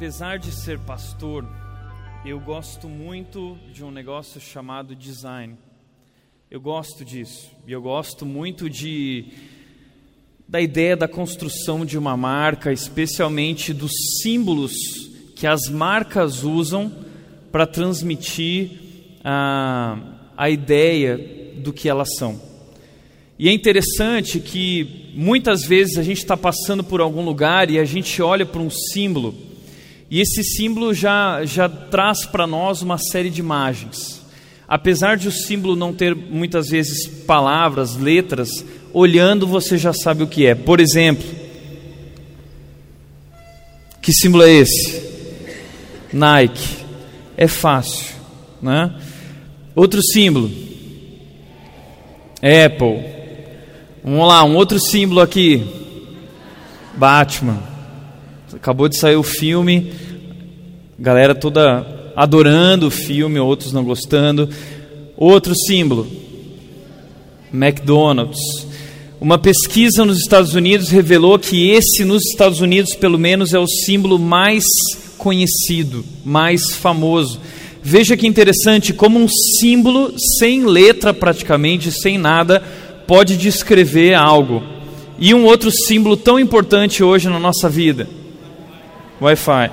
apesar de ser pastor, eu gosto muito de um negócio chamado design. Eu gosto disso. E eu gosto muito de da ideia da construção de uma marca, especialmente dos símbolos que as marcas usam para transmitir a, a ideia do que elas são. E é interessante que muitas vezes a gente está passando por algum lugar e a gente olha para um símbolo e esse símbolo já, já traz para nós uma série de imagens. Apesar de o símbolo não ter muitas vezes palavras, letras, olhando você já sabe o que é. Por exemplo, que símbolo é esse? Nike. É fácil, né? Outro símbolo. Apple. Vamos lá, um outro símbolo aqui. Batman. Acabou de sair o filme, galera toda adorando o filme, outros não gostando. Outro símbolo, McDonald's. Uma pesquisa nos Estados Unidos revelou que esse, nos Estados Unidos, pelo menos, é o símbolo mais conhecido, mais famoso. Veja que interessante como um símbolo sem letra praticamente, sem nada, pode descrever algo. E um outro símbolo tão importante hoje na nossa vida, Wi-Fi.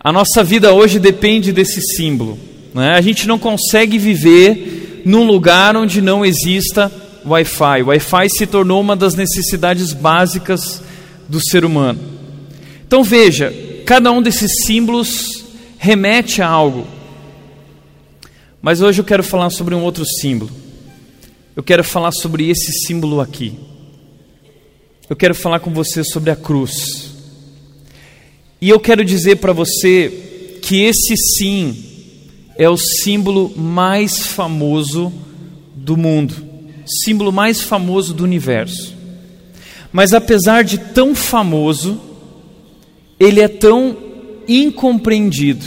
A nossa vida hoje depende desse símbolo. Né? A gente não consegue viver num lugar onde não exista Wi-Fi. Wi-Fi se tornou uma das necessidades básicas do ser humano. Então veja, cada um desses símbolos remete a algo. Mas hoje eu quero falar sobre um outro símbolo. Eu quero falar sobre esse símbolo aqui. Eu quero falar com você sobre a cruz. E eu quero dizer para você que esse sim é o símbolo mais famoso do mundo, símbolo mais famoso do universo. Mas apesar de tão famoso, ele é tão incompreendido.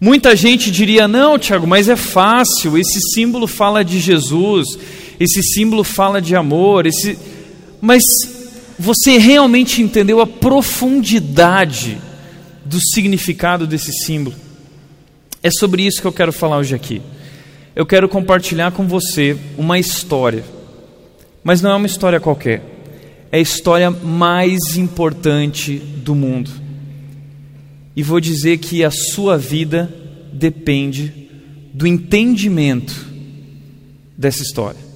Muita gente diria: não, Tiago, mas é fácil, esse símbolo fala de Jesus, esse símbolo fala de amor, esse... mas você realmente entendeu a profundidade do significado desse símbolo? É sobre isso que eu quero falar hoje aqui. Eu quero compartilhar com você uma história, mas não é uma história qualquer, é a história mais importante do mundo. E vou dizer que a sua vida depende do entendimento dessa história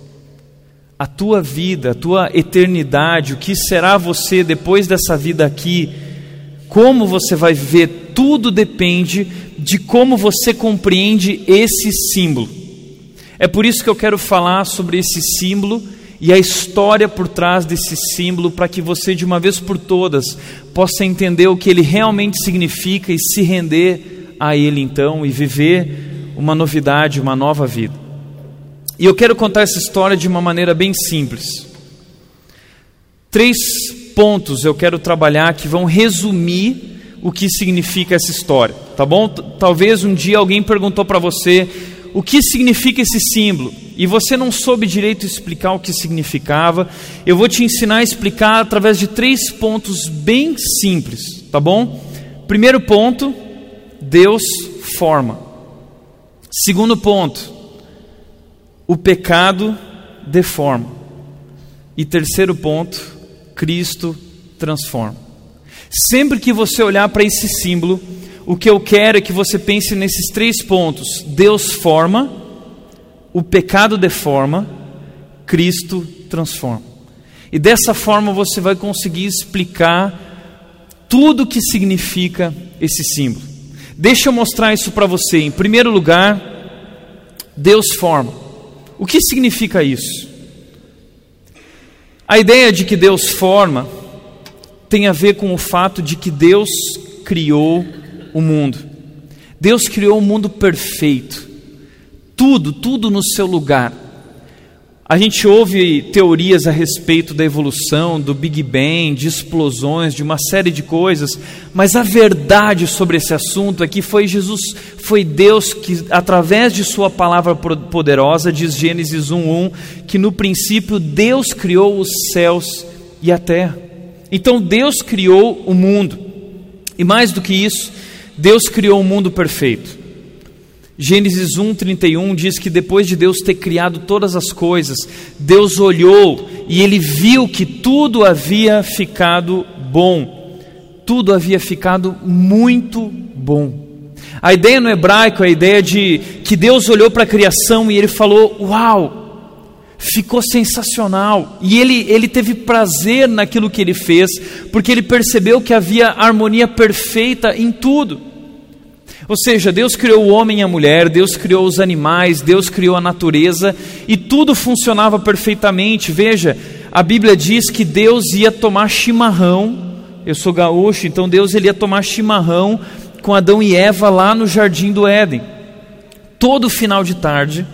a tua vida, a tua eternidade, o que será você depois dessa vida aqui, como você vai viver, tudo depende de como você compreende esse símbolo. É por isso que eu quero falar sobre esse símbolo e a história por trás desse símbolo, para que você, de uma vez por todas, possa entender o que ele realmente significa e se render a ele então e viver uma novidade, uma nova vida. E eu quero contar essa história de uma maneira bem simples. Três pontos eu quero trabalhar que vão resumir o que significa essa história, tá bom? Talvez um dia alguém perguntou para você o que significa esse símbolo e você não soube direito explicar o que significava. Eu vou te ensinar a explicar através de três pontos bem simples, tá bom? Primeiro ponto, Deus forma. Segundo ponto, o pecado deforma. E terceiro ponto, Cristo transforma. Sempre que você olhar para esse símbolo, o que eu quero é que você pense nesses três pontos: Deus forma, o pecado deforma, Cristo transforma. E dessa forma você vai conseguir explicar tudo o que significa esse símbolo. Deixa eu mostrar isso para você. Em primeiro lugar, Deus forma. O que significa isso? A ideia de que Deus forma tem a ver com o fato de que Deus criou o mundo. Deus criou o um mundo perfeito. Tudo, tudo no seu lugar. A gente ouve teorias a respeito da evolução, do Big Bang, de explosões, de uma série de coisas, mas a verdade sobre esse assunto é que foi Jesus, foi Deus que, através de Sua palavra poderosa, diz Gênesis 1:1, que no princípio Deus criou os céus e a terra. Então Deus criou o mundo. E mais do que isso, Deus criou um mundo perfeito. Gênesis 1:31 diz que depois de Deus ter criado todas as coisas, Deus olhou e ele viu que tudo havia ficado bom. Tudo havia ficado muito bom. A ideia no hebraico é a ideia de que Deus olhou para a criação e ele falou: "Uau! Ficou sensacional". E ele ele teve prazer naquilo que ele fez, porque ele percebeu que havia harmonia perfeita em tudo. Ou seja, Deus criou o homem e a mulher, Deus criou os animais, Deus criou a natureza e tudo funcionava perfeitamente. Veja, a Bíblia diz que Deus ia tomar chimarrão. Eu sou gaúcho, então Deus ele ia tomar chimarrão com Adão e Eva lá no jardim do Éden. Todo final de tarde,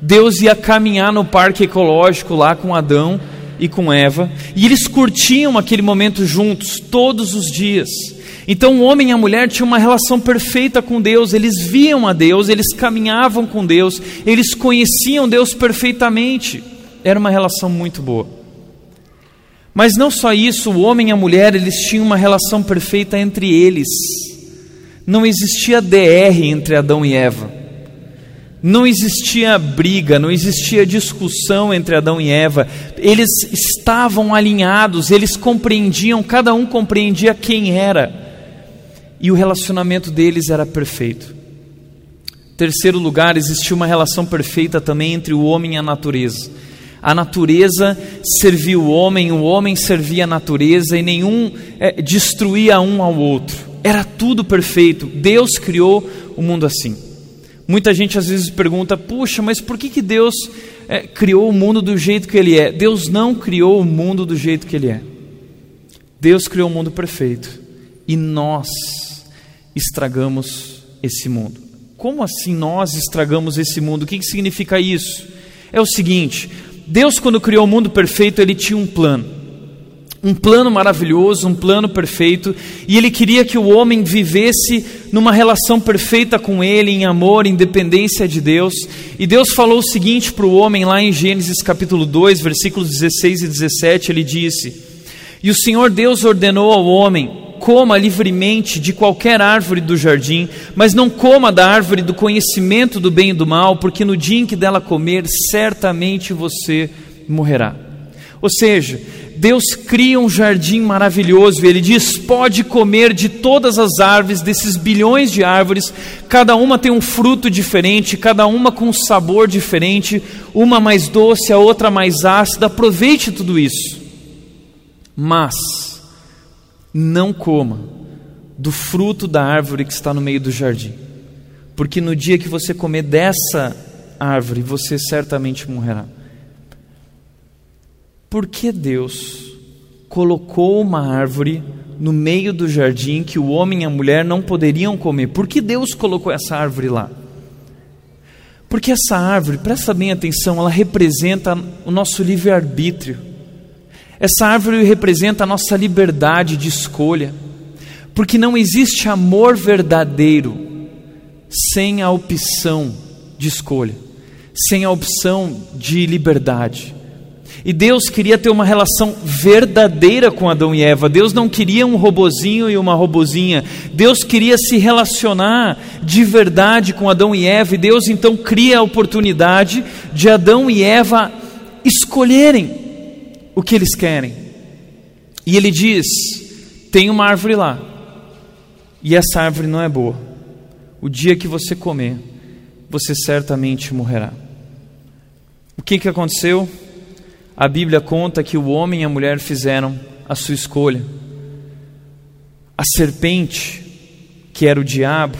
Deus ia caminhar no parque ecológico lá com Adão e com Eva, e eles curtiam aquele momento juntos todos os dias. Então o homem e a mulher tinham uma relação perfeita com Deus, eles viam a Deus, eles caminhavam com Deus, eles conheciam Deus perfeitamente. Era uma relação muito boa. Mas não só isso, o homem e a mulher, eles tinham uma relação perfeita entre eles. Não existia DR entre Adão e Eva. Não existia briga, não existia discussão entre Adão e Eva. Eles estavam alinhados, eles compreendiam, cada um compreendia quem era e o relacionamento deles era perfeito. Terceiro lugar, existia uma relação perfeita também entre o homem e a natureza. A natureza servia o homem, o homem servia a natureza e nenhum é, destruía um ao outro. Era tudo perfeito. Deus criou o mundo assim. Muita gente às vezes pergunta: puxa, mas por que, que Deus é, criou o mundo do jeito que ele é? Deus não criou o mundo do jeito que ele é. Deus criou o mundo perfeito e nós estragamos esse mundo. Como assim nós estragamos esse mundo? O que, que significa isso? É o seguinte: Deus, quando criou o mundo perfeito, ele tinha um plano. Um plano maravilhoso, um plano perfeito, e ele queria que o homem vivesse numa relação perfeita com ele, em amor, em dependência de Deus. E Deus falou o seguinte para o homem lá em Gênesis capítulo 2, versículos 16 e 17, ele disse: E o Senhor Deus ordenou ao homem: coma livremente de qualquer árvore do jardim, mas não coma da árvore do conhecimento do bem e do mal, porque no dia em que dela comer, certamente você morrerá. Ou seja, Deus cria um jardim maravilhoso e Ele diz: pode comer de todas as árvores, desses bilhões de árvores, cada uma tem um fruto diferente, cada uma com um sabor diferente, uma mais doce, a outra mais ácida. Aproveite tudo isso. Mas, não coma do fruto da árvore que está no meio do jardim, porque no dia que você comer dessa árvore, você certamente morrerá. Por que Deus colocou uma árvore no meio do jardim que o homem e a mulher não poderiam comer? Por que Deus colocou essa árvore lá? Porque essa árvore, presta bem atenção, ela representa o nosso livre-arbítrio. Essa árvore representa a nossa liberdade de escolha, porque não existe amor verdadeiro sem a opção de escolha, sem a opção de liberdade. E Deus queria ter uma relação verdadeira com Adão e Eva. Deus não queria um robozinho e uma robozinha. Deus queria se relacionar de verdade com Adão e Eva. E Deus então cria a oportunidade de Adão e Eva escolherem o que eles querem. E ele diz: tem uma árvore lá, e essa árvore não é boa. O dia que você comer, você certamente morrerá. O que, que aconteceu? A Bíblia conta que o homem e a mulher fizeram a sua escolha. A serpente, que era o diabo,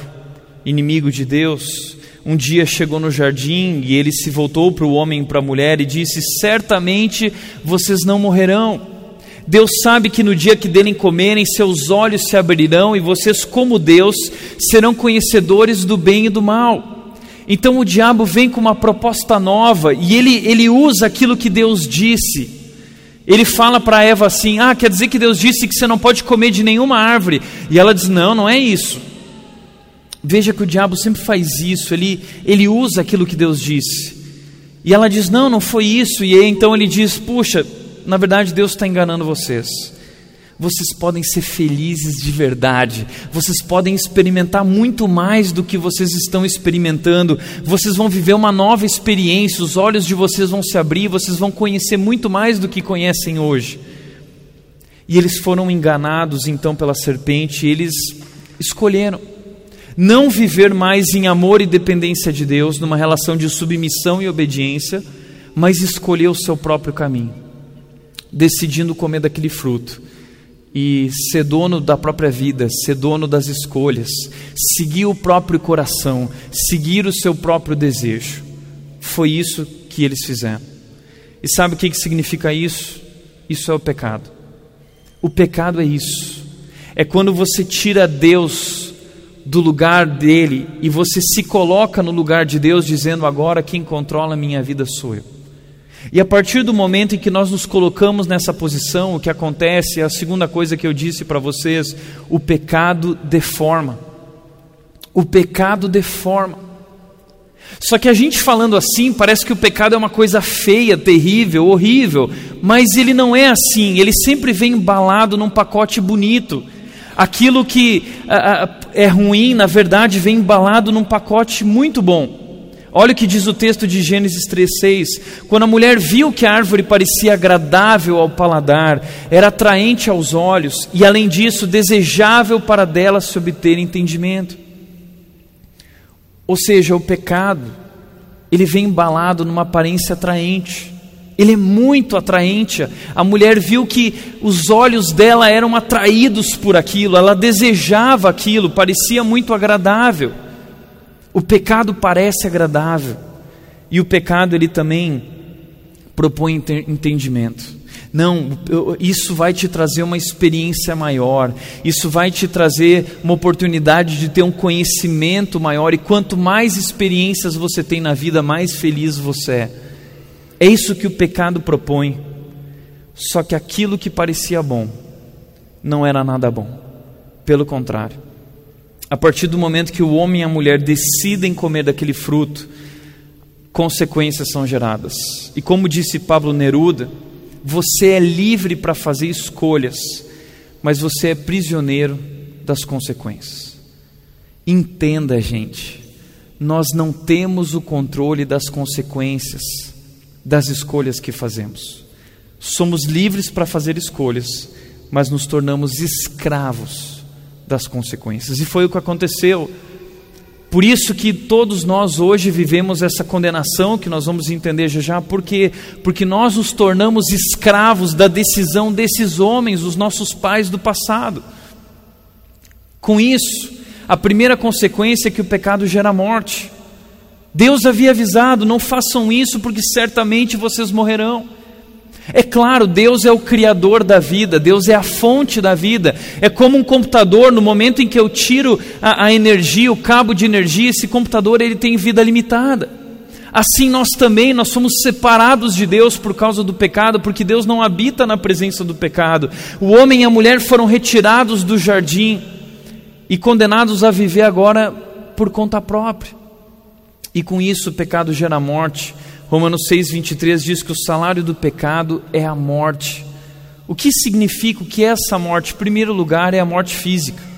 inimigo de Deus, um dia chegou no jardim e ele se voltou para o homem e para a mulher e disse: Certamente vocês não morrerão. Deus sabe que no dia que dele comerem, seus olhos se abrirão e vocês, como Deus, serão conhecedores do bem e do mal. Então o diabo vem com uma proposta nova e ele, ele usa aquilo que Deus disse. Ele fala para Eva assim: Ah, quer dizer que Deus disse que você não pode comer de nenhuma árvore. E ela diz: Não, não é isso. Veja que o diabo sempre faz isso, ele, ele usa aquilo que Deus disse. E ela diz: Não, não foi isso. E aí, então ele diz: Puxa, na verdade Deus está enganando vocês. Vocês podem ser felizes de verdade, vocês podem experimentar muito mais do que vocês estão experimentando, vocês vão viver uma nova experiência, os olhos de vocês vão se abrir, vocês vão conhecer muito mais do que conhecem hoje. E eles foram enganados então pela serpente, eles escolheram não viver mais em amor e dependência de Deus, numa relação de submissão e obediência, mas escolher o seu próprio caminho, decidindo comer daquele fruto e ser dono da própria vida, ser dono das escolhas, seguir o próprio coração, seguir o seu próprio desejo. Foi isso que eles fizeram. E sabe o que significa isso? Isso é o pecado. O pecado é isso. É quando você tira Deus do lugar dele e você se coloca no lugar de Deus, dizendo: agora quem controla a minha vida sou eu. E a partir do momento em que nós nos colocamos nessa posição, o que acontece é a segunda coisa que eu disse para vocês: o pecado deforma. O pecado deforma. Só que a gente falando assim, parece que o pecado é uma coisa feia, terrível, horrível, mas ele não é assim, ele sempre vem embalado num pacote bonito. Aquilo que a, a, é ruim, na verdade, vem embalado num pacote muito bom. Olha o que diz o texto de Gênesis 3,6: Quando a mulher viu que a árvore parecia agradável ao paladar, era atraente aos olhos e, além disso, desejável para dela se obter entendimento. Ou seja, o pecado, ele vem embalado numa aparência atraente. Ele é muito atraente. A mulher viu que os olhos dela eram atraídos por aquilo, ela desejava aquilo, parecia muito agradável. O pecado parece agradável e o pecado ele também propõe entendimento. Não, isso vai te trazer uma experiência maior, isso vai te trazer uma oportunidade de ter um conhecimento maior, e quanto mais experiências você tem na vida, mais feliz você é. É isso que o pecado propõe. Só que aquilo que parecia bom não era nada bom, pelo contrário. A partir do momento que o homem e a mulher decidem comer daquele fruto, consequências são geradas. E como disse Pablo Neruda, você é livre para fazer escolhas, mas você é prisioneiro das consequências. Entenda, gente, nós não temos o controle das consequências das escolhas que fazemos. Somos livres para fazer escolhas, mas nos tornamos escravos das consequências. E foi o que aconteceu. Por isso que todos nós hoje vivemos essa condenação que nós vamos entender já já, porque porque nós nos tornamos escravos da decisão desses homens, os nossos pais do passado. Com isso, a primeira consequência é que o pecado gera morte. Deus havia avisado: não façam isso, porque certamente vocês morrerão. É claro, Deus é o criador da vida, Deus é a fonte da vida. É como um computador, no momento em que eu tiro a, a energia, o cabo de energia, esse computador ele tem vida limitada. Assim nós também, nós somos separados de Deus por causa do pecado, porque Deus não habita na presença do pecado. O homem e a mulher foram retirados do jardim e condenados a viver agora por conta própria. E com isso o pecado gera morte. Romanos 6, 23 diz que o salário do pecado é a morte. O que significa o que é essa morte? Em primeiro lugar, é a morte física.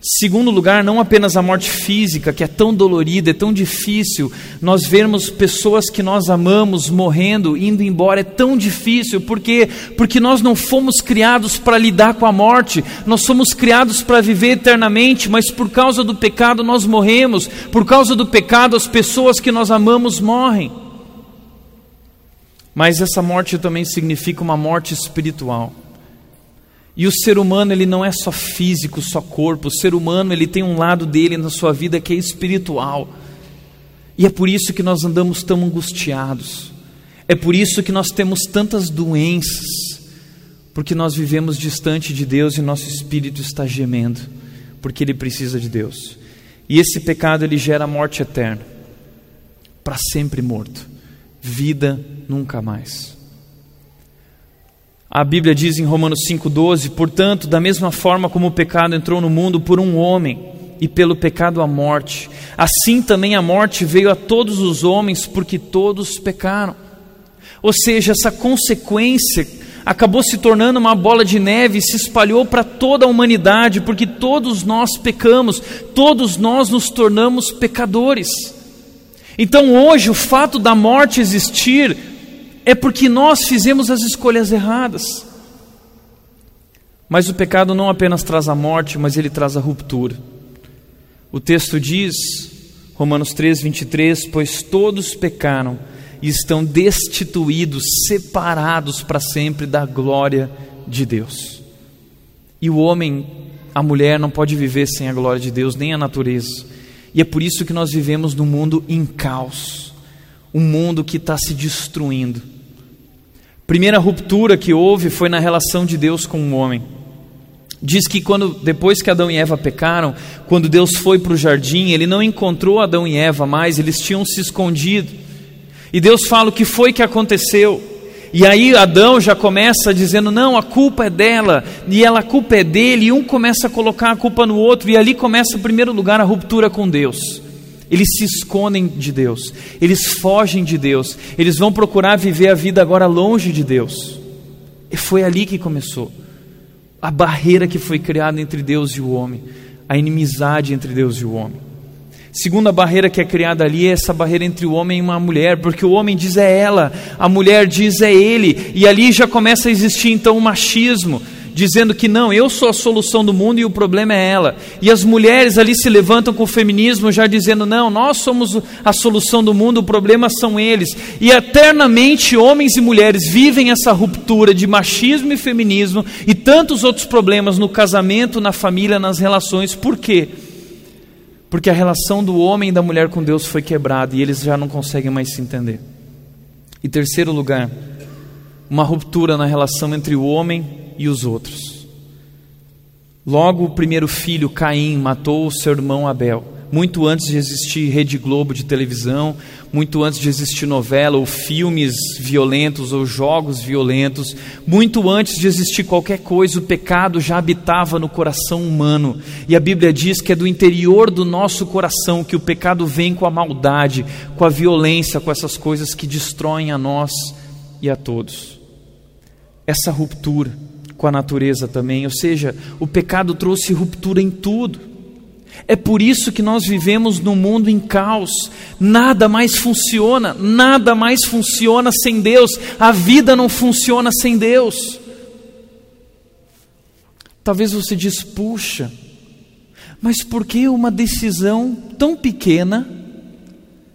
Segundo lugar, não apenas a morte física, que é tão dolorida, é tão difícil, nós vermos pessoas que nós amamos morrendo, indo embora, é tão difícil, porque porque nós não fomos criados para lidar com a morte, nós somos criados para viver eternamente, mas por causa do pecado nós morremos, por causa do pecado as pessoas que nós amamos morrem. Mas essa morte também significa uma morte espiritual. E o ser humano, ele não é só físico, só corpo. O ser humano, ele tem um lado dele na sua vida que é espiritual. E é por isso que nós andamos tão angustiados. É por isso que nós temos tantas doenças. Porque nós vivemos distante de Deus e nosso espírito está gemendo, porque ele precisa de Deus. E esse pecado ele gera morte eterna. Para sempre morto. Vida nunca mais. A Bíblia diz em Romanos 5,12: Portanto, da mesma forma como o pecado entrou no mundo por um homem, e pelo pecado a morte, assim também a morte veio a todos os homens, porque todos pecaram. Ou seja, essa consequência, acabou se tornando uma bola de neve e se espalhou para toda a humanidade, porque todos nós pecamos, todos nós nos tornamos pecadores. Então hoje o fato da morte existir é porque nós fizemos as escolhas erradas. Mas o pecado não apenas traz a morte, mas ele traz a ruptura. O texto diz, Romanos 3, 23: Pois todos pecaram e estão destituídos, separados para sempre da glória de Deus. E o homem, a mulher, não pode viver sem a glória de Deus, nem a natureza. E é por isso que nós vivemos num mundo em caos, um mundo que está se destruindo. Primeira ruptura que houve foi na relação de Deus com o homem. Diz que quando depois que Adão e Eva pecaram, quando Deus foi para o jardim, ele não encontrou Adão e Eva mais, eles tinham se escondido. E Deus fala o que foi que aconteceu. E aí Adão já começa dizendo: "Não, a culpa é dela", e ela a culpa é dele, e um começa a colocar a culpa no outro, e ali começa em primeiro lugar a ruptura com Deus. Eles se escondem de Deus, eles fogem de Deus, eles vão procurar viver a vida agora longe de Deus. E foi ali que começou a barreira que foi criada entre Deus e o homem, a inimizade entre Deus e o homem. Segunda barreira que é criada ali é essa barreira entre o homem e uma mulher, porque o homem diz é ela, a mulher diz é ele, e ali já começa a existir então o machismo, dizendo que não, eu sou a solução do mundo e o problema é ela. E as mulheres ali se levantam com o feminismo, já dizendo: não, nós somos a solução do mundo, o problema são eles. E eternamente homens e mulheres vivem essa ruptura de machismo e feminismo e tantos outros problemas no casamento, na família, nas relações. Por quê? Porque a relação do homem e da mulher com Deus foi quebrada e eles já não conseguem mais se entender. E terceiro lugar, uma ruptura na relação entre o homem e os outros. Logo, o primeiro filho, Caim, matou o seu irmão Abel. Muito antes de existir Rede Globo de televisão, muito antes de existir novela ou filmes violentos ou jogos violentos, muito antes de existir qualquer coisa, o pecado já habitava no coração humano. E a Bíblia diz que é do interior do nosso coração que o pecado vem com a maldade, com a violência, com essas coisas que destroem a nós e a todos. Essa ruptura com a natureza também, ou seja, o pecado trouxe ruptura em tudo. É por isso que nós vivemos num mundo em caos. Nada mais funciona, nada mais funciona sem Deus. A vida não funciona sem Deus. Talvez você diz, puxa, mas por que uma decisão tão pequena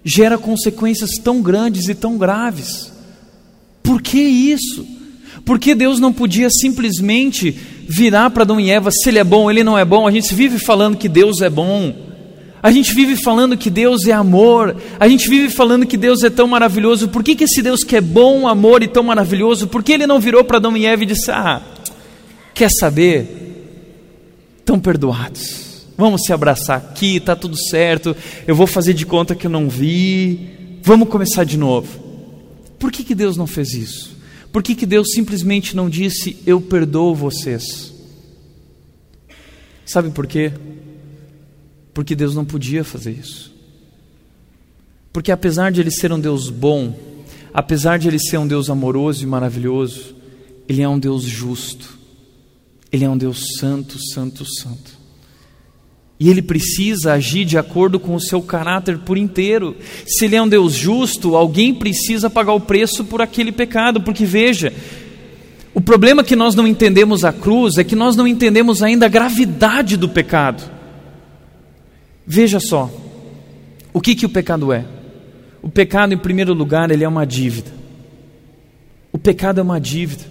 gera consequências tão grandes e tão graves? Por que isso? Porque Deus não podia simplesmente virar para Adão e Eva se ele é bom, ele não é bom. A gente vive falando que Deus é bom. A gente vive falando que Deus é amor. A gente vive falando que Deus é tão maravilhoso. Por que, que esse Deus que é bom, amor e tão maravilhoso, por que ele não virou para Adão e Eva e disse: Ah, quer saber? Estão perdoados. Vamos se abraçar aqui, está tudo certo. Eu vou fazer de conta que eu não vi. Vamos começar de novo. Por que, que Deus não fez isso? Por que, que Deus simplesmente não disse: Eu perdoo vocês? Sabe por quê? Porque Deus não podia fazer isso. Porque apesar de Ele ser um Deus bom, apesar de Ele ser um Deus amoroso e maravilhoso, Ele é um Deus justo. Ele é um Deus santo, santo, santo. E ele precisa agir de acordo com o seu caráter por inteiro. Se ele é um Deus justo, alguém precisa pagar o preço por aquele pecado, porque veja, o problema que nós não entendemos a cruz é que nós não entendemos ainda a gravidade do pecado. Veja só, o que, que o pecado é? O pecado, em primeiro lugar, ele é uma dívida. O pecado é uma dívida.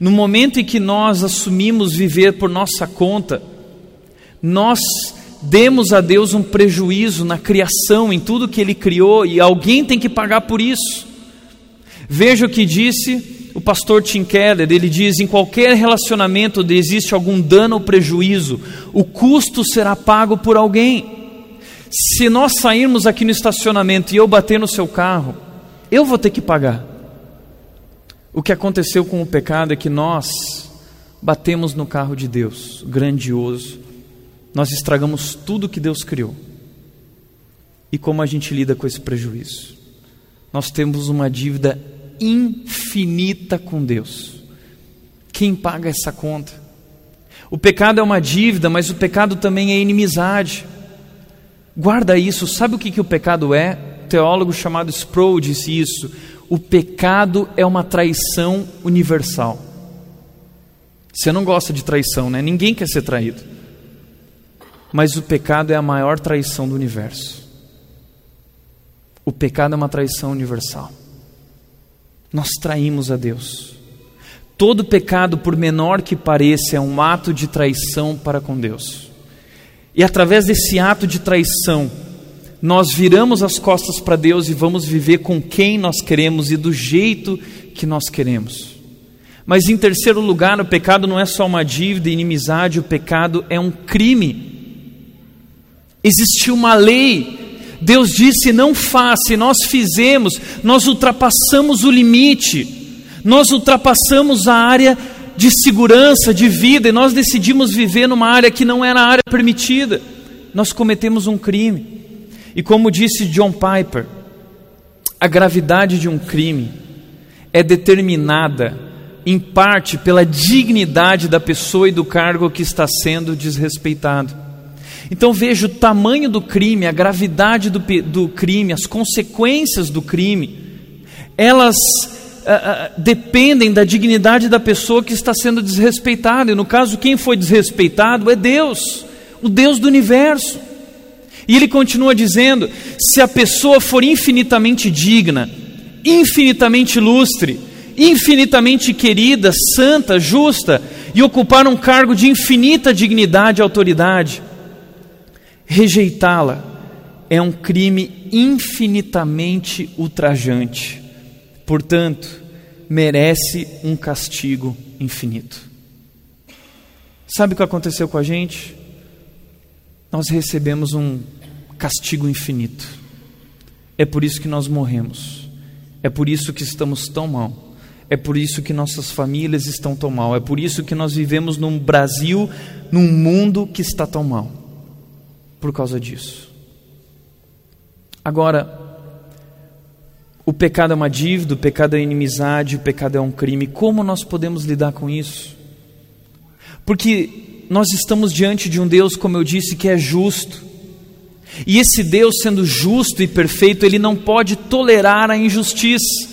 No momento em que nós assumimos viver por nossa conta, nós demos a Deus um prejuízo na criação, em tudo que Ele criou, e alguém tem que pagar por isso. Veja o que disse o pastor Tim Keller: ele diz, em qualquer relacionamento onde existe algum dano ou prejuízo, o custo será pago por alguém. Se nós sairmos aqui no estacionamento e eu bater no seu carro, eu vou ter que pagar. O que aconteceu com o pecado é que nós batemos no carro de Deus, grandioso, nós estragamos tudo que Deus criou. E como a gente lida com esse prejuízo? Nós temos uma dívida infinita com Deus. Quem paga essa conta? O pecado é uma dívida, mas o pecado também é inimizade. Guarda isso, sabe o que, que o pecado é? Um teólogo chamado Sproul disse isso. O pecado é uma traição universal. Você não gosta de traição, né? Ninguém quer ser traído. Mas o pecado é a maior traição do universo. O pecado é uma traição universal. Nós traímos a Deus. Todo pecado, por menor que pareça, é um ato de traição para com Deus. E através desse ato de traição, nós viramos as costas para Deus e vamos viver com quem nós queremos e do jeito que nós queremos. Mas em terceiro lugar, o pecado não é só uma dívida, inimizade, o pecado é um crime. Existiu uma lei, Deus disse: não faça, e nós fizemos, nós ultrapassamos o limite nós ultrapassamos a área de segurança, de vida, e nós decidimos viver numa área que não era a área permitida. Nós cometemos um crime. E como disse John Piper, a gravidade de um crime é determinada, em parte, pela dignidade da pessoa e do cargo que está sendo desrespeitado. Então veja o tamanho do crime, a gravidade do, do crime, as consequências do crime, elas uh, dependem da dignidade da pessoa que está sendo desrespeitada. E no caso, quem foi desrespeitado é Deus, o Deus do universo. E ele continua dizendo: se a pessoa for infinitamente digna, infinitamente ilustre, infinitamente querida, santa, justa e ocupar um cargo de infinita dignidade e autoridade, rejeitá-la é um crime infinitamente ultrajante portanto, merece um castigo infinito. Sabe o que aconteceu com a gente? Nós recebemos um castigo infinito. É por isso que nós morremos. É por isso que estamos tão mal. É por isso que nossas famílias estão tão mal. É por isso que nós vivemos num Brasil, num mundo que está tão mal. Por causa disso. Agora, o pecado é uma dívida, o pecado é inimizade, o pecado é um crime. Como nós podemos lidar com isso? Porque nós estamos diante de um Deus, como eu disse, que é justo. E esse Deus, sendo justo e perfeito, ele não pode tolerar a injustiça.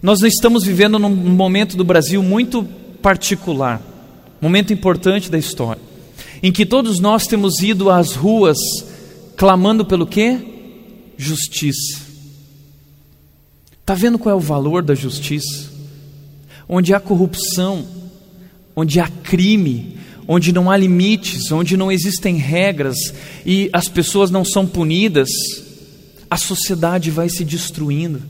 Nós estamos vivendo num momento do Brasil muito particular, momento importante da história, em que todos nós temos ido às ruas clamando pelo quê? Justiça. Está vendo qual é o valor da justiça? Onde há corrupção, onde há crime, onde não há limites, onde não existem regras e as pessoas não são punidas, a sociedade vai se destruindo,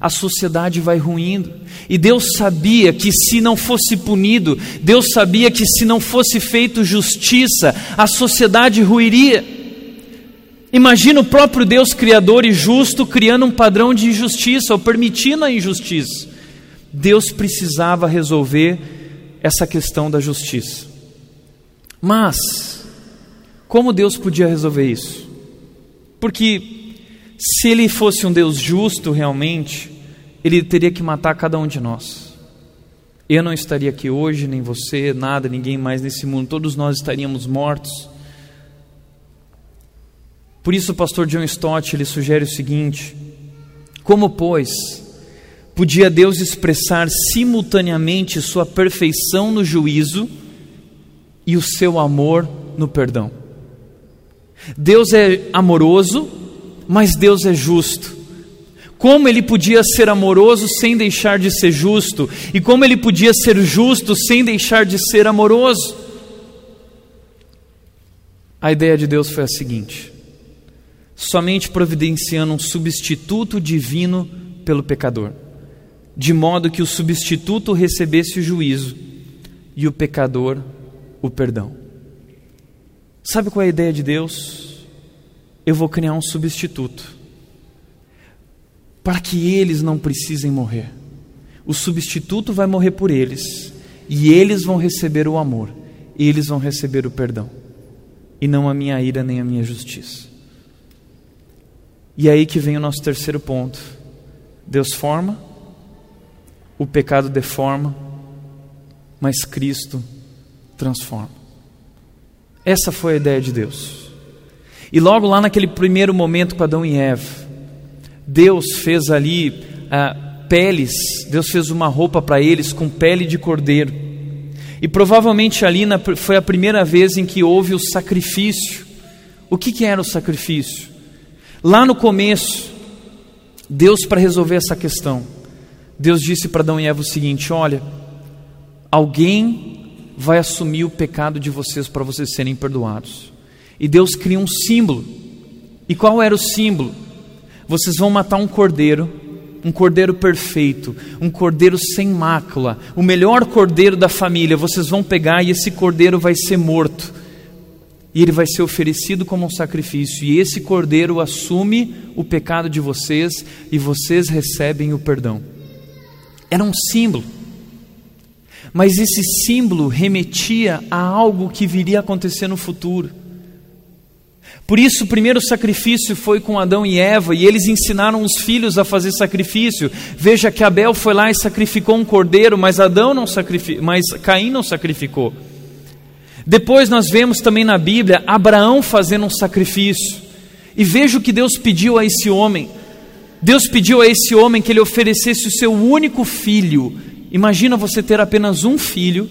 a sociedade vai ruindo. E Deus sabia que se não fosse punido, Deus sabia que se não fosse feito justiça, a sociedade ruiria. Imagina o próprio Deus criador e justo criando um padrão de injustiça ou permitindo a injustiça. Deus precisava resolver essa questão da justiça. Mas, como Deus podia resolver isso? Porque se ele fosse um Deus justo realmente, ele teria que matar cada um de nós. Eu não estaria aqui hoje, nem você, nada, ninguém mais nesse mundo, todos nós estaríamos mortos. Por isso o pastor John Stott ele sugere o seguinte: como pois podia Deus expressar simultaneamente sua perfeição no juízo e o seu amor no perdão? Deus é amoroso, mas Deus é justo. Como ele podia ser amoroso sem deixar de ser justo? E como ele podia ser justo sem deixar de ser amoroso? A ideia de Deus foi a seguinte: somente providenciando um substituto divino pelo pecador, de modo que o substituto recebesse o juízo e o pecador o perdão. Sabe qual é a ideia de Deus? Eu vou criar um substituto para que eles não precisem morrer. O substituto vai morrer por eles e eles vão receber o amor, eles vão receber o perdão, e não a minha ira nem a minha justiça. E aí que vem o nosso terceiro ponto. Deus forma, o pecado deforma, mas Cristo transforma. Essa foi a ideia de Deus. E logo lá naquele primeiro momento com Adão e Eva, Deus fez ali ah, peles, Deus fez uma roupa para eles com pele de cordeiro. E provavelmente ali na, foi a primeira vez em que houve o sacrifício. O que, que era o sacrifício? Lá no começo, Deus, para resolver essa questão, Deus disse para Adão e Eva o seguinte: Olha, alguém vai assumir o pecado de vocês para vocês serem perdoados. E Deus cria um símbolo. E qual era o símbolo? Vocês vão matar um cordeiro, um cordeiro perfeito, um cordeiro sem mácula, o melhor cordeiro da família. Vocês vão pegar e esse cordeiro vai ser morto. E ele vai ser oferecido como um sacrifício. E esse cordeiro assume o pecado de vocês e vocês recebem o perdão. Era um símbolo. Mas esse símbolo remetia a algo que viria a acontecer no futuro. Por isso, o primeiro sacrifício foi com Adão e Eva, e eles ensinaram os filhos a fazer sacrifício. Veja que Abel foi lá e sacrificou um cordeiro, mas Adão não sacrificou, mas Caim não sacrificou. Depois nós vemos também na Bíblia Abraão fazendo um sacrifício. E veja o que Deus pediu a esse homem. Deus pediu a esse homem que ele oferecesse o seu único filho. Imagina você ter apenas um filho,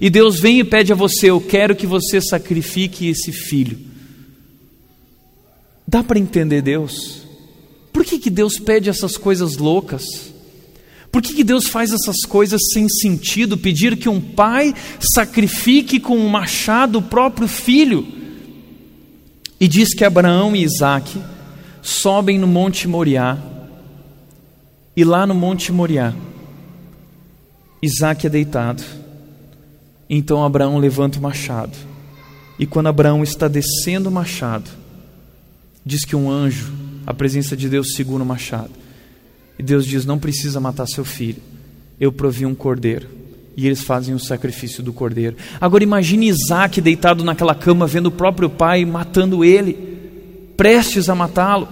e Deus vem e pede a você: Eu quero que você sacrifique esse filho. Dá para entender Deus? Por que, que Deus pede essas coisas loucas? Por que, que Deus faz essas coisas sem sentido? Pedir que um pai sacrifique com um machado o próprio filho. E diz que Abraão e Isaac sobem no Monte Moriá. E lá no Monte Moriá, Isaac é deitado. Então Abraão levanta o machado. E quando Abraão está descendo o machado, diz que um anjo, a presença de Deus, segura o machado. E Deus diz: Não precisa matar seu filho, eu provi um cordeiro. E eles fazem o sacrifício do cordeiro. Agora imagine Isaac deitado naquela cama, vendo o próprio pai matando ele, prestes a matá-lo.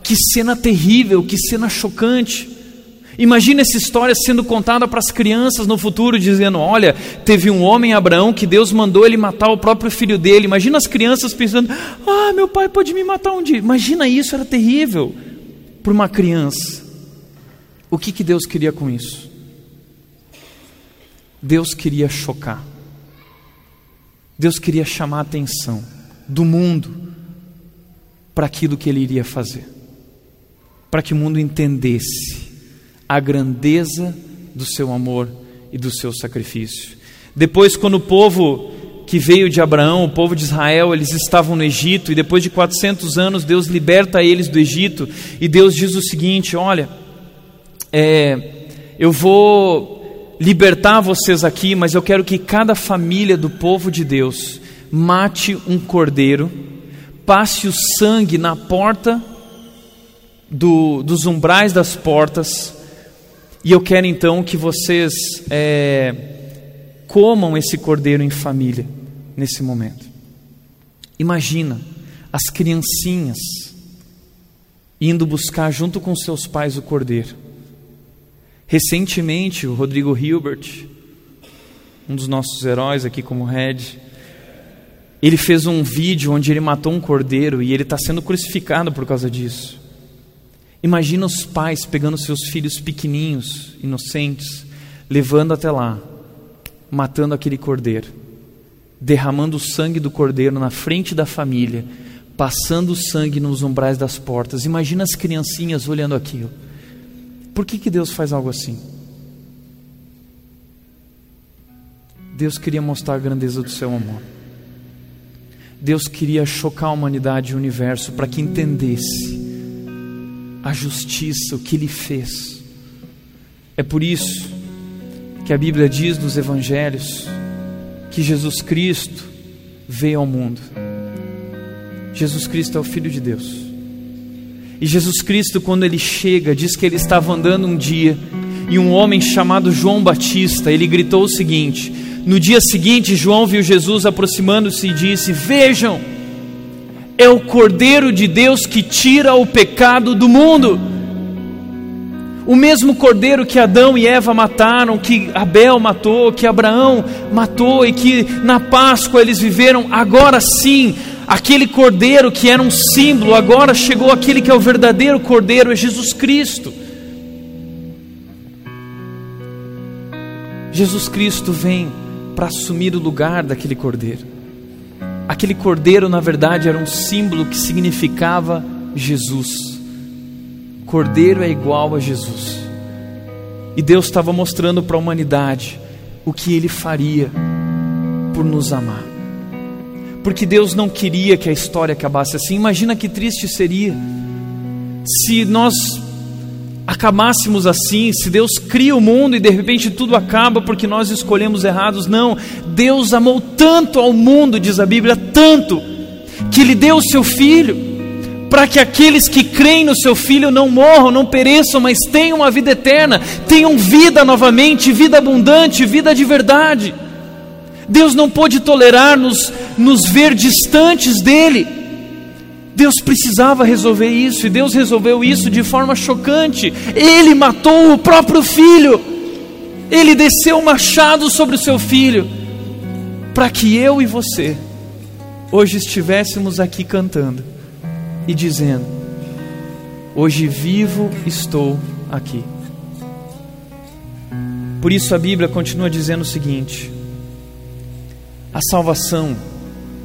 Que cena terrível, que cena chocante. Imagina essa história sendo contada para as crianças no futuro, dizendo: Olha, teve um homem, Abraão, que Deus mandou ele matar o próprio filho dele. Imagina as crianças pensando: Ah, meu pai pode me matar um dia. Imagina isso, era terrível para uma criança. O que, que Deus queria com isso? Deus queria chocar. Deus queria chamar a atenção do mundo para aquilo que ele iria fazer, para que o mundo entendesse a grandeza do seu amor e do seu sacrifício. Depois, quando o povo que veio de Abraão, o povo de Israel, eles estavam no Egito, e depois de 400 anos, Deus liberta eles do Egito, e Deus diz o seguinte: Olha, é, eu vou libertar vocês aqui, mas eu quero que cada família do povo de Deus mate um cordeiro, passe o sangue na porta do, dos umbrais das portas, e eu quero então que vocês é, comam esse cordeiro em família nesse momento. Imagina as criancinhas indo buscar junto com seus pais o cordeiro. Recentemente, o Rodrigo Hilbert, um dos nossos heróis aqui como Red, ele fez um vídeo onde ele matou um cordeiro e ele está sendo crucificado por causa disso. Imagina os pais pegando seus filhos pequeninhos, inocentes, levando até lá, matando aquele cordeiro, derramando o sangue do cordeiro na frente da família, passando o sangue nos umbrais das portas. Imagina as criancinhas olhando aquilo. Por que, que Deus faz algo assim? Deus queria mostrar a grandeza do seu amor. Deus queria chocar a humanidade e o universo para que entendesse a justiça, o que ele fez. É por isso que a Bíblia diz nos evangelhos que Jesus Cristo veio ao mundo. Jesus Cristo é o Filho de Deus. E Jesus Cristo, quando ele chega, diz que ele estava andando um dia e um homem chamado João Batista, ele gritou o seguinte: No dia seguinte, João viu Jesus aproximando-se e disse: Vejam, é o Cordeiro de Deus que tira o pecado do mundo. O mesmo cordeiro que Adão e Eva mataram, que Abel matou, que Abraão matou e que na Páscoa eles viveram, agora sim, aquele cordeiro que era um símbolo, agora chegou aquele que é o verdadeiro cordeiro, é Jesus Cristo. Jesus Cristo vem para assumir o lugar daquele cordeiro. Aquele cordeiro, na verdade, era um símbolo que significava Jesus. Cordeiro é igual a Jesus. E Deus estava mostrando para a humanidade o que ele faria por nos amar. Porque Deus não queria que a história acabasse assim. Imagina que triste seria se nós acabássemos assim, se Deus cria o mundo e de repente tudo acaba porque nós escolhemos errados. Não, Deus amou tanto ao mundo, diz a Bíblia, tanto, que Ele deu o seu Filho para que aqueles que creem no seu Filho não morram, não pereçam, mas tenham uma vida eterna, tenham vida novamente, vida abundante, vida de verdade. Deus não pôde tolerar nos, nos ver distantes dEle. Deus precisava resolver isso, e Deus resolveu isso de forma chocante. Ele matou o próprio filho, ele desceu o machado sobre o seu filho, para que eu e você hoje estivéssemos aqui cantando e dizendo: Hoje vivo estou aqui. Por isso a Bíblia continua dizendo o seguinte: a salvação,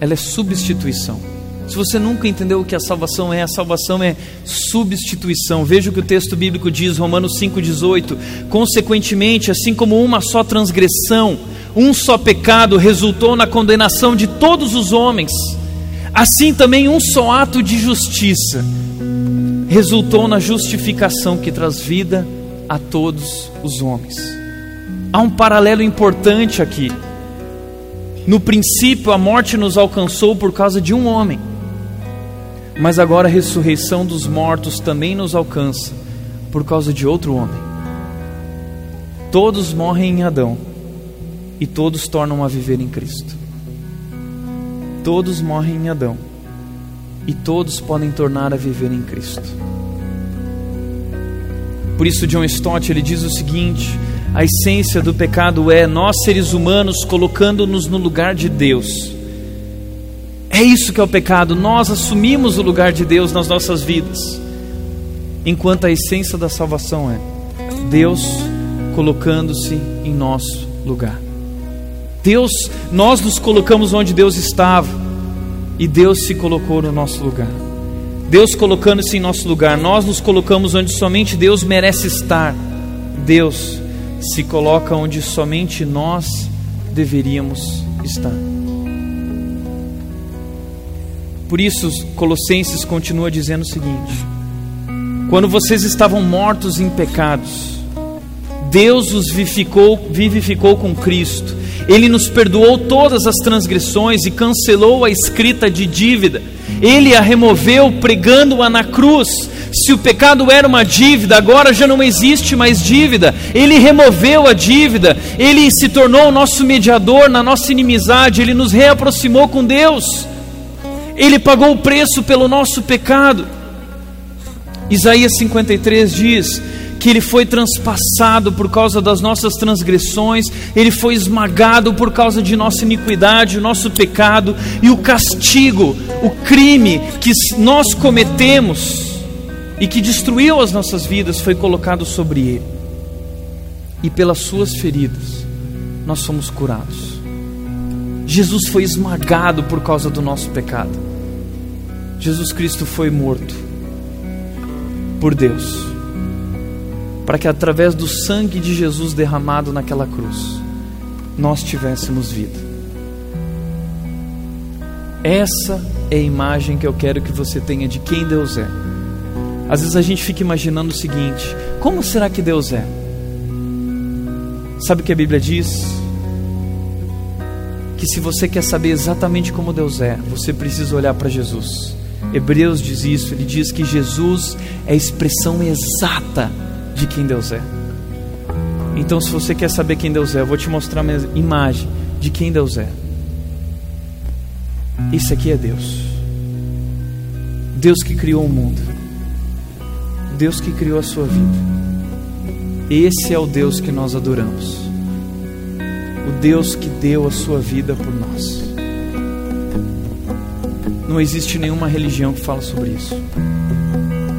ela é substituição. Se você nunca entendeu o que a salvação é, a salvação é substituição. Veja o que o texto bíblico diz, Romanos 5,18. Consequentemente, assim como uma só transgressão, um só pecado resultou na condenação de todos os homens Assim também um só ato de justiça resultou na justificação que traz vida a todos os homens. Há um paralelo importante aqui. No princípio, a morte nos alcançou por causa de um homem, mas agora a ressurreição dos mortos também nos alcança por causa de outro homem. Todos morrem em Adão e todos tornam a viver em Cristo. Todos morrem em Adão e todos podem tornar a viver em Cristo. Por isso John Stott ele diz o seguinte: a essência do pecado é nós seres humanos colocando-nos no lugar de Deus. É isso que é o pecado, nós assumimos o lugar de Deus nas nossas vidas. Enquanto a essência da salvação é Deus colocando-se em nosso lugar. Deus, nós nos colocamos onde Deus estava e Deus se colocou no nosso lugar. Deus colocando-se em nosso lugar, nós nos colocamos onde somente Deus merece estar. Deus se coloca onde somente nós deveríamos estar. Por isso, Colossenses continua dizendo o seguinte: Quando vocês estavam mortos em pecados, Deus os vivificou, vivificou com Cristo ele nos perdoou todas as transgressões e cancelou a escrita de dívida. Ele a removeu pregando-a na cruz. Se o pecado era uma dívida, agora já não existe mais dívida. Ele removeu a dívida. Ele se tornou o nosso mediador na nossa inimizade. Ele nos reaproximou com Deus. Ele pagou o preço pelo nosso pecado. Isaías 53 diz: que ele foi transpassado por causa das nossas transgressões, ele foi esmagado por causa de nossa iniquidade, o nosso pecado e o castigo, o crime que nós cometemos e que destruiu as nossas vidas foi colocado sobre ele. E pelas suas feridas nós somos curados. Jesus foi esmagado por causa do nosso pecado. Jesus Cristo foi morto por Deus para que através do sangue de Jesus derramado naquela cruz, nós tivéssemos vida. Essa é a imagem que eu quero que você tenha de quem Deus é. Às vezes a gente fica imaginando o seguinte: como será que Deus é? Sabe o que a Bíblia diz? Que se você quer saber exatamente como Deus é, você precisa olhar para Jesus. Hebreus diz isso, ele diz que Jesus é a expressão exata de quem Deus é. Então, se você quer saber quem Deus é, eu vou te mostrar uma imagem de quem Deus é. Isso aqui é Deus. Deus que criou o mundo. Deus que criou a sua vida. Esse é o Deus que nós adoramos. O Deus que deu a sua vida por nós. Não existe nenhuma religião que fala sobre isso.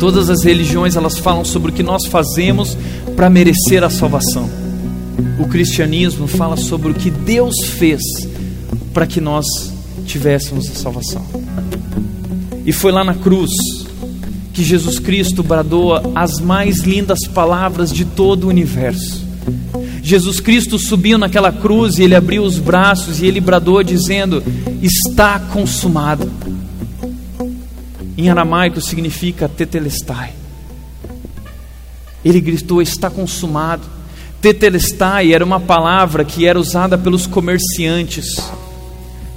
Todas as religiões elas falam sobre o que nós fazemos para merecer a salvação. O cristianismo fala sobre o que Deus fez para que nós tivéssemos a salvação. E foi lá na cruz que Jesus Cristo bradou as mais lindas palavras de todo o universo. Jesus Cristo subiu naquela cruz e ele abriu os braços e ele bradou dizendo: Está consumado. Em aramaico significa tetelestai. Ele gritou: Está consumado. Tetelestai era uma palavra que era usada pelos comerciantes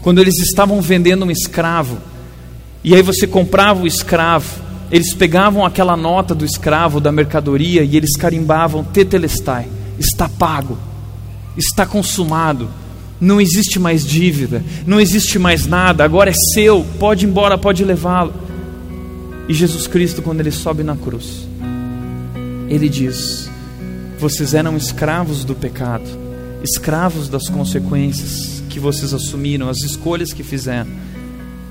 quando eles estavam vendendo um escravo. E aí você comprava o escravo, eles pegavam aquela nota do escravo, da mercadoria, e eles carimbavam tetelestai, está pago, está consumado, não existe mais dívida, não existe mais nada, agora é seu, pode ir embora, pode levá-lo. E Jesus Cristo, quando ele sobe na cruz, ele diz: Vocês eram escravos do pecado, escravos das consequências que vocês assumiram, as escolhas que fizeram,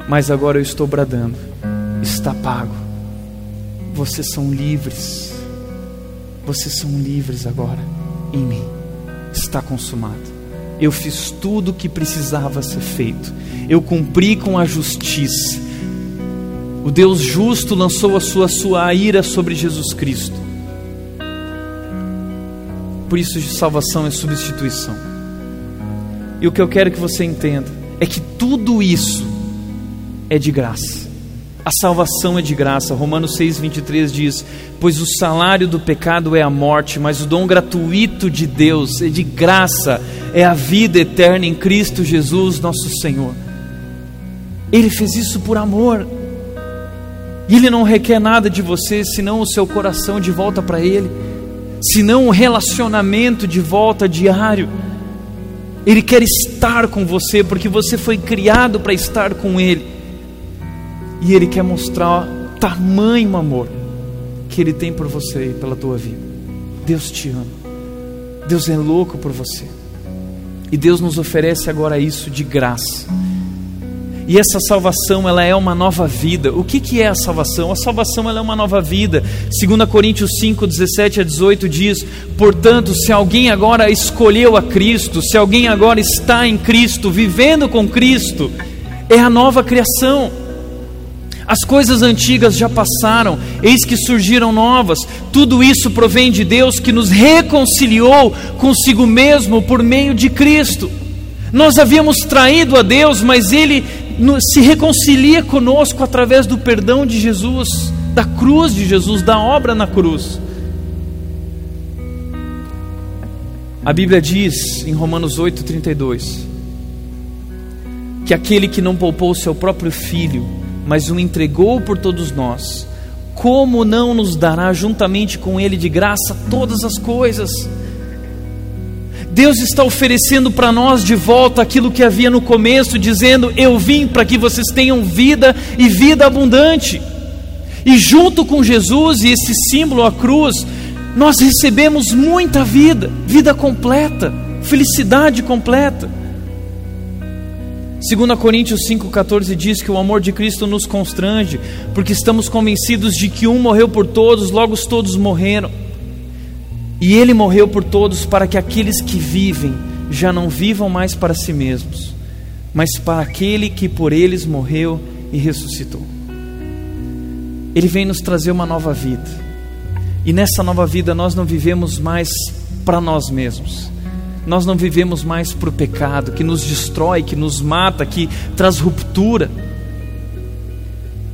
mas agora eu estou bradando: está pago. Vocês são livres, vocês são livres agora em mim, está consumado. Eu fiz tudo o que precisava ser feito, eu cumpri com a justiça o Deus justo lançou a sua, sua ira sobre Jesus Cristo. Por isso, salvação é substituição. E o que eu quero que você entenda é que tudo isso é de graça. A salvação é de graça. Romanos 6:23 diz: "Pois o salário do pecado é a morte, mas o dom gratuito de Deus é de graça, é a vida eterna em Cristo Jesus, nosso Senhor." Ele fez isso por amor. E Ele não requer nada de você senão o seu coração de volta para Ele, senão um relacionamento de volta diário. Ele quer estar com você porque você foi criado para estar com Ele. E Ele quer mostrar o tamanho amor que Ele tem por você e pela tua vida. Deus te ama. Deus é louco por você. E Deus nos oferece agora isso de graça. E essa salvação, ela é uma nova vida. O que, que é a salvação? A salvação ela é uma nova vida. 2 Coríntios 5, 17 a 18 diz: Portanto, se alguém agora escolheu a Cristo, se alguém agora está em Cristo, vivendo com Cristo, é a nova criação. As coisas antigas já passaram, eis que surgiram novas. Tudo isso provém de Deus que nos reconciliou consigo mesmo por meio de Cristo. Nós havíamos traído a Deus, mas Ele se reconcilia conosco através do perdão de Jesus, da cruz de Jesus, da obra na cruz. A Bíblia diz em Romanos 8,32 que aquele que não poupou seu próprio filho, mas o entregou por todos nós, como não nos dará juntamente com ele de graça todas as coisas? Deus está oferecendo para nós de volta aquilo que havia no começo, dizendo: Eu vim para que vocês tenham vida e vida abundante. E junto com Jesus e esse símbolo, a cruz, nós recebemos muita vida, vida completa, felicidade completa. 2 Coríntios 5,14 diz que o amor de Cristo nos constrange, porque estamos convencidos de que um morreu por todos, logo todos morreram. E ele morreu por todos para que aqueles que vivem já não vivam mais para si mesmos, mas para aquele que por eles morreu e ressuscitou. Ele vem nos trazer uma nova vida. E nessa nova vida nós não vivemos mais para nós mesmos. Nós não vivemos mais para o pecado que nos destrói, que nos mata, que traz ruptura.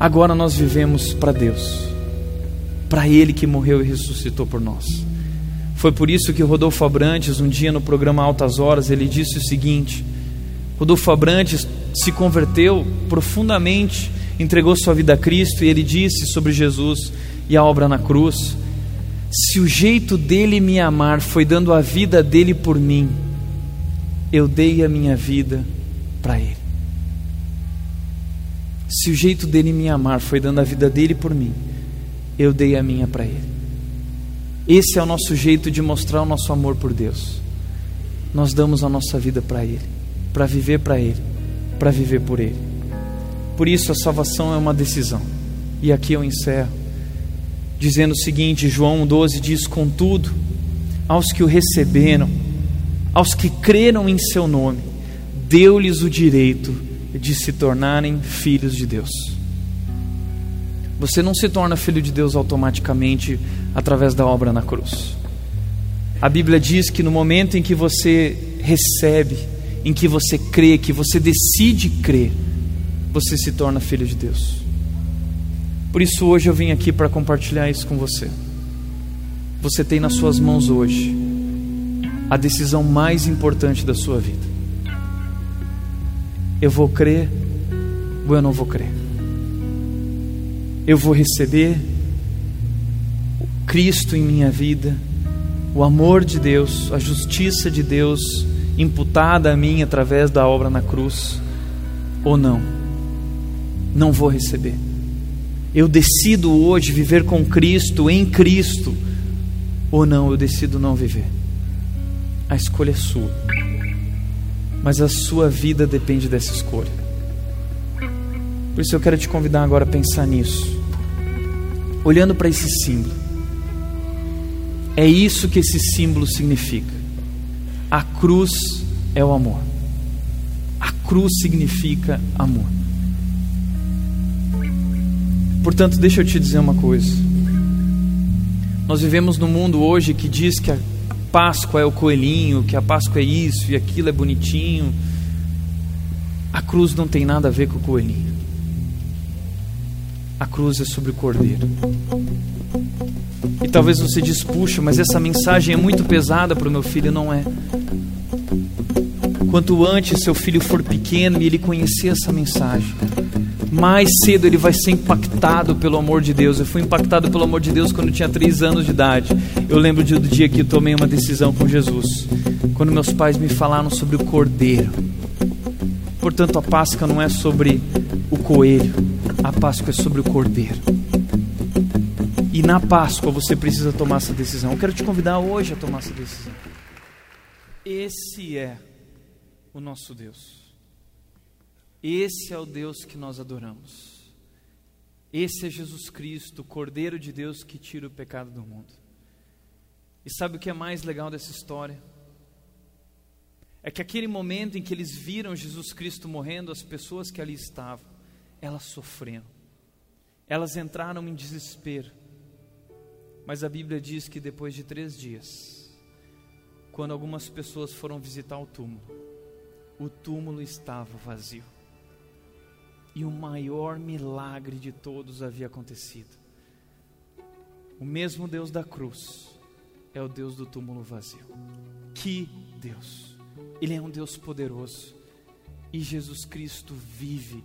Agora nós vivemos para Deus, para Ele que morreu e ressuscitou por nós. Foi por isso que Rodolfo Abrantes, um dia no programa Altas Horas, ele disse o seguinte: Rodolfo Abrantes se converteu profundamente, entregou sua vida a Cristo e ele disse sobre Jesus e a obra na cruz: Se o jeito dele me amar foi dando a vida dele por mim, eu dei a minha vida para ele. Se o jeito dele me amar foi dando a vida dele por mim, eu dei a minha para ele. Esse é o nosso jeito de mostrar o nosso amor por Deus. Nós damos a nossa vida para Ele, para viver para Ele, para viver por Ele. Por isso a salvação é uma decisão. E aqui eu encerro dizendo o seguinte: João 12 diz: Contudo, aos que o receberam, aos que creram em seu nome, deu-lhes o direito de se tornarem filhos de Deus. Você não se torna filho de Deus automaticamente através da obra na cruz. A Bíblia diz que no momento em que você recebe, em que você crê, que você decide crer, você se torna filho de Deus. Por isso hoje eu vim aqui para compartilhar isso com você. Você tem nas suas mãos hoje a decisão mais importante da sua vida. Eu vou crer ou eu não vou crer? Eu vou receber Cristo em minha vida, o amor de Deus, a justiça de Deus imputada a mim através da obra na cruz, ou não? Não vou receber. Eu decido hoje viver com Cristo, em Cristo, ou não, eu decido não viver. A escolha é sua. Mas a sua vida depende dessa escolha. Por isso eu quero te convidar agora a pensar nisso. Olhando para esse símbolo. É isso que esse símbolo significa. A cruz é o amor. A cruz significa amor. Portanto, deixa eu te dizer uma coisa. Nós vivemos num mundo hoje que diz que a Páscoa é o coelhinho, que a Páscoa é isso e aquilo é bonitinho. A cruz não tem nada a ver com o coelhinho. A cruz é sobre o cordeiro. E talvez você diz, puxa, mas essa mensagem é muito pesada para o meu filho. Não é. Quanto antes seu filho for pequeno e ele conhecer essa mensagem, mais cedo ele vai ser impactado pelo amor de Deus. Eu fui impactado pelo amor de Deus quando eu tinha três anos de idade. Eu lembro do dia que eu tomei uma decisão com Jesus, quando meus pais me falaram sobre o cordeiro. Portanto, a Páscoa não é sobre o coelho, a Páscoa é sobre o cordeiro. E na Páscoa você precisa tomar essa decisão. Eu quero te convidar hoje a tomar essa decisão. Esse é o nosso Deus. Esse é o Deus que nós adoramos. Esse é Jesus Cristo, o Cordeiro de Deus que tira o pecado do mundo. E sabe o que é mais legal dessa história? É que aquele momento em que eles viram Jesus Cristo morrendo, as pessoas que ali estavam, elas sofreram. Elas entraram em desespero. Mas a Bíblia diz que depois de três dias, quando algumas pessoas foram visitar o túmulo, o túmulo estava vazio e o maior milagre de todos havia acontecido. O mesmo Deus da cruz é o Deus do túmulo vazio. Que Deus! Ele é um Deus poderoso. E Jesus Cristo vive.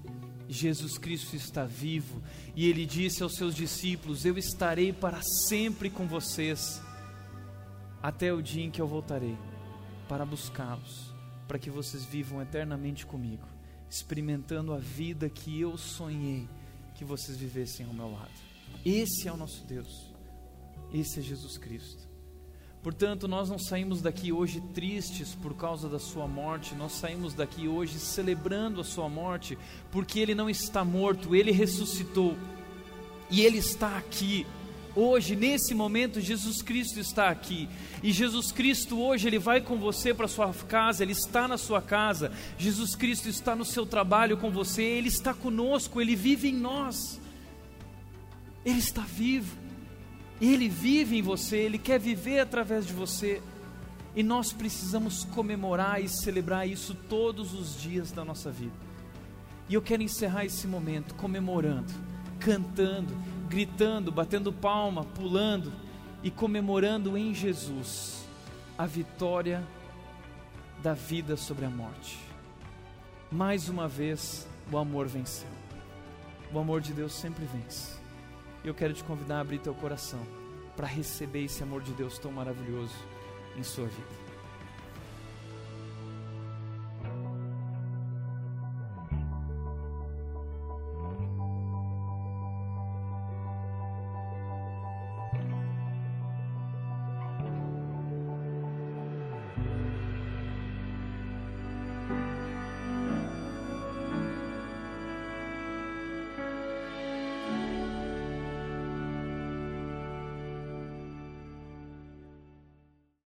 Jesus Cristo está vivo. E ele disse aos seus discípulos: Eu estarei para sempre com vocês, até o dia em que eu voltarei, para buscá-los, para que vocês vivam eternamente comigo experimentando a vida que eu sonhei que vocês vivessem ao meu lado. Esse é o nosso Deus. Esse é Jesus Cristo. Portanto, nós não saímos daqui hoje tristes por causa da sua morte, nós saímos daqui hoje celebrando a sua morte, porque ele não está morto, ele ressuscitou. E ele está aqui Hoje, nesse momento, Jesus Cristo está aqui. E Jesus Cristo hoje ele vai com você para sua casa, ele está na sua casa. Jesus Cristo está no seu trabalho com você, ele está conosco, ele vive em nós. Ele está vivo. Ele vive em você, ele quer viver através de você. E nós precisamos comemorar e celebrar isso todos os dias da nossa vida. E eu quero encerrar esse momento comemorando, cantando gritando, batendo palma, pulando e comemorando em Jesus a vitória da vida sobre a morte. Mais uma vez, o amor venceu. O amor de Deus sempre vence. Eu quero te convidar a abrir teu coração para receber esse amor de Deus tão maravilhoso em sua vida.